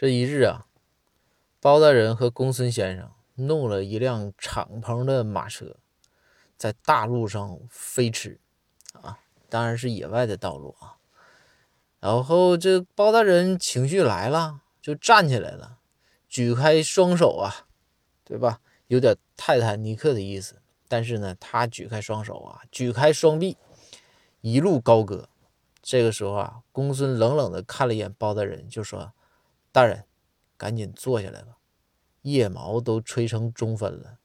这一日啊，包大人和公孙先生弄了一辆敞篷的马车，在大路上飞驰啊，当然是野外的道路啊。然后这包大人情绪来了，就站起来了，举开双手啊，对吧？有点泰坦尼克的意思。但是呢，他举开双手啊，举开双臂，一路高歌。这个时候啊，公孙冷冷的看了一眼包大人，就说。大人，赶紧坐下来吧，腋毛都吹成中分了。